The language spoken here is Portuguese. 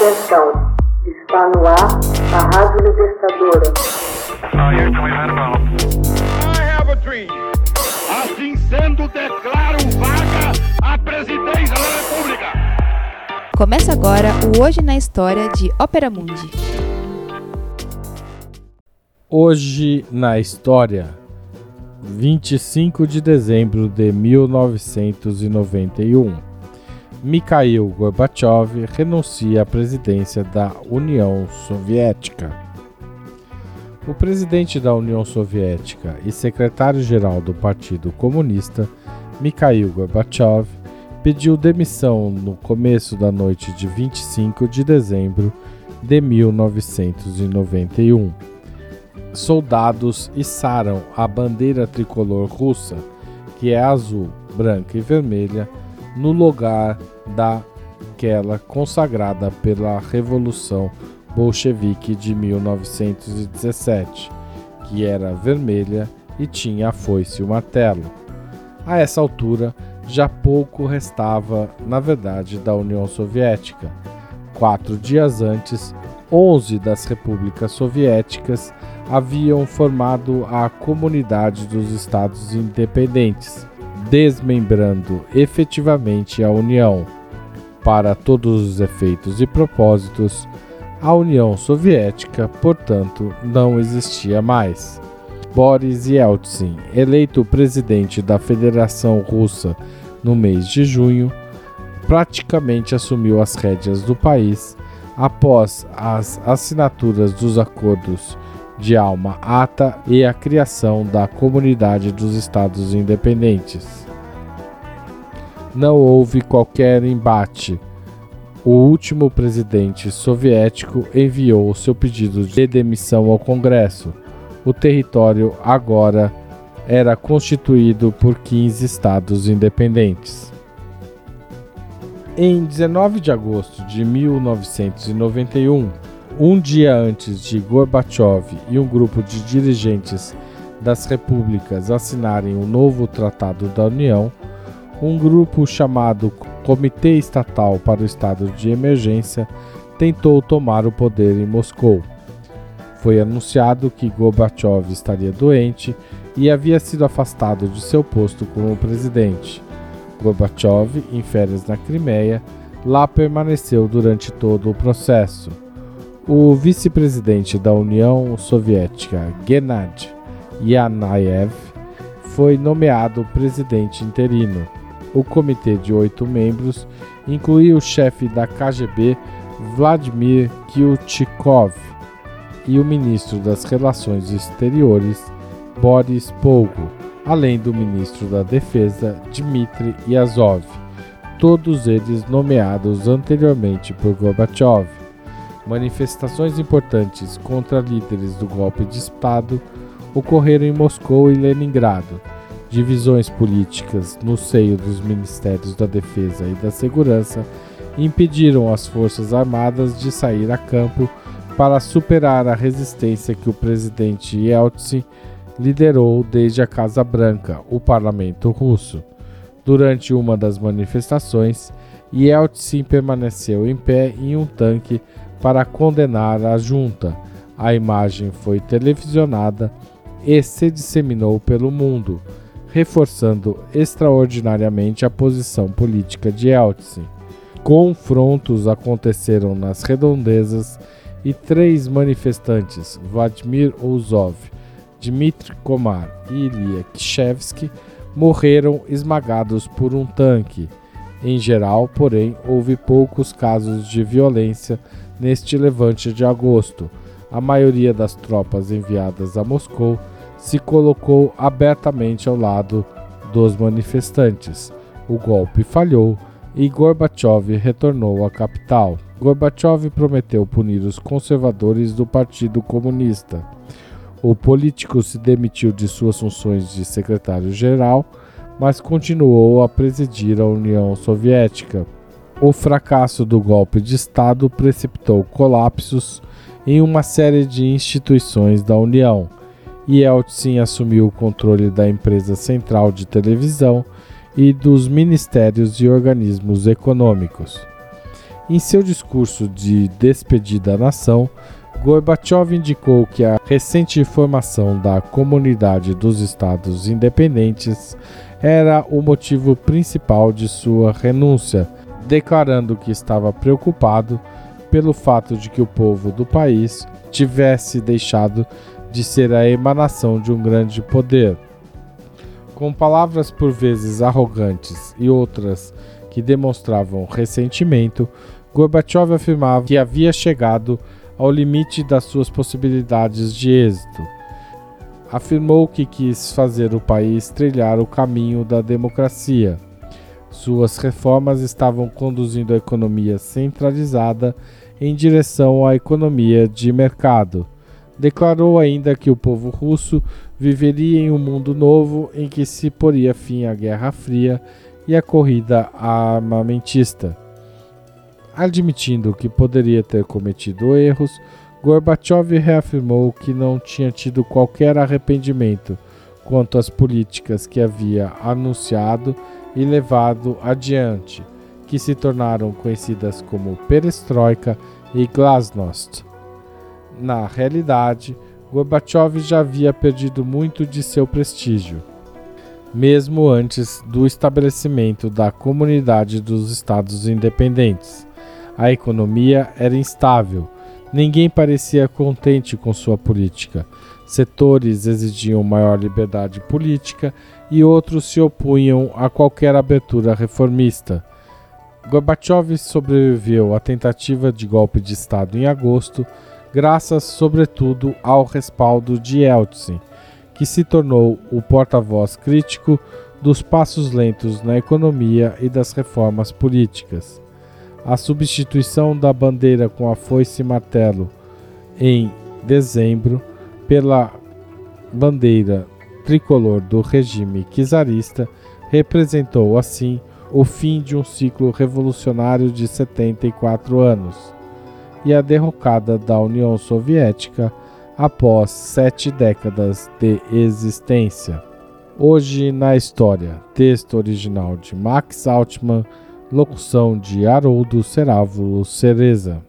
Atenção, está no ar a Rádio Libertadora. Assim sendo, declaro vaga a presidência da República. Começa agora o Hoje na História de Ópera Mundi. Hoje na História, 25 de dezembro de 1991. Mikhail Gorbachev renuncia à presidência da União Soviética. O presidente da União Soviética e secretário-geral do Partido Comunista, Mikhail Gorbachev, pediu demissão no começo da noite de 25 de dezembro de 1991. Soldados içaram a bandeira tricolor russa, que é azul, branca e vermelha, no lugar daquela consagrada pela Revolução Bolchevique de 1917, que era vermelha e tinha a foice e o martelo. A essa altura, já pouco restava, na verdade, da União Soviética. Quatro dias antes, 11 das repúblicas soviéticas haviam formado a Comunidade dos Estados Independentes, desmembrando efetivamente a União. Para todos os efeitos e propósitos, a União Soviética, portanto, não existia mais. Boris Yeltsin, eleito presidente da Federação Russa no mês de junho, praticamente assumiu as rédeas do país após as assinaturas dos acordos de Alma Ata e a criação da Comunidade dos Estados Independentes. Não houve qualquer embate. O último presidente soviético enviou seu pedido de demissão ao Congresso. O território agora era constituído por 15 estados independentes. Em 19 de agosto de 1991, um dia antes de Gorbachev e um grupo de dirigentes das repúblicas assinarem o novo Tratado da União, um grupo chamado Comitê Estatal para o Estado de Emergência tentou tomar o poder em Moscou. Foi anunciado que Gorbachev estaria doente e havia sido afastado de seu posto como presidente. Gorbachev, em férias na Crimeia, lá permaneceu durante todo o processo. O vice-presidente da União Soviética, Gennady Yanayev, foi nomeado presidente interino. O comitê de oito membros incluía o chefe da KGB, Vladimir Kilchikov, e o ministro das Relações Exteriores, Boris Pogo, além do ministro da Defesa, Dmitry Yazov, todos eles nomeados anteriormente por Gorbachev manifestações importantes contra líderes do golpe de Estado ocorreram em Moscou e Leningrado. Divisões políticas no seio dos Ministérios da Defesa e da Segurança impediram as Forças Armadas de sair a campo para superar a resistência que o presidente Yeltsin liderou desde a Casa Branca, o parlamento russo. Durante uma das manifestações, Yeltsin permaneceu em pé em um tanque para condenar a junta. A imagem foi televisionada e se disseminou pelo mundo, reforçando extraordinariamente a posição política de Yeltsin. Confrontos aconteceram nas redondezas e três manifestantes, Vladimir Ouzov, Dmitry Komar e Ilya Kishevsky, morreram esmagados por um tanque. Em geral, porém, houve poucos casos de violência neste levante de agosto. A maioria das tropas enviadas a Moscou se colocou abertamente ao lado dos manifestantes. O golpe falhou e Gorbachev retornou à capital. Gorbachev prometeu punir os conservadores do Partido Comunista. O político se demitiu de suas funções de secretário-geral, mas continuou a presidir a União Soviética. O fracasso do golpe de Estado precipitou colapsos em uma série de instituições da União. Yeltsin assumiu o controle da empresa central de televisão e dos ministérios e organismos econômicos. Em seu discurso de despedida à nação, Gorbachev indicou que a recente formação da Comunidade dos Estados Independentes era o motivo principal de sua renúncia, declarando que estava preocupado pelo fato de que o povo do país tivesse deixado de ser a emanação de um grande poder. Com palavras por vezes arrogantes e outras que demonstravam ressentimento, Gorbachev afirmava que havia chegado ao limite das suas possibilidades de êxito. Afirmou que quis fazer o país trilhar o caminho da democracia. Suas reformas estavam conduzindo a economia centralizada em direção à economia de mercado. Declarou ainda que o povo russo viveria em um mundo novo em que se poria fim à Guerra Fria e à corrida armamentista. Admitindo que poderia ter cometido erros, Gorbachev reafirmou que não tinha tido qualquer arrependimento quanto às políticas que havia anunciado e levado adiante, que se tornaram conhecidas como perestroika e glasnost. Na realidade, Gorbachev já havia perdido muito de seu prestígio, mesmo antes do estabelecimento da Comunidade dos Estados Independentes. A economia era instável, ninguém parecia contente com sua política. Setores exigiam maior liberdade política e outros se opunham a qualquer abertura reformista. Gorbachev sobreviveu à tentativa de golpe de Estado em agosto, graças sobretudo ao respaldo de Yeltsin, que se tornou o porta-voz crítico dos passos lentos na economia e das reformas políticas a substituição da bandeira com a foice e martelo em dezembro pela bandeira tricolor do regime czarista representou assim o fim de um ciclo revolucionário de 74 anos e a derrocada da União Soviética após sete décadas de existência. Hoje na História, texto original de Max Altman Locução de Haroldo Cerávulo Cereza.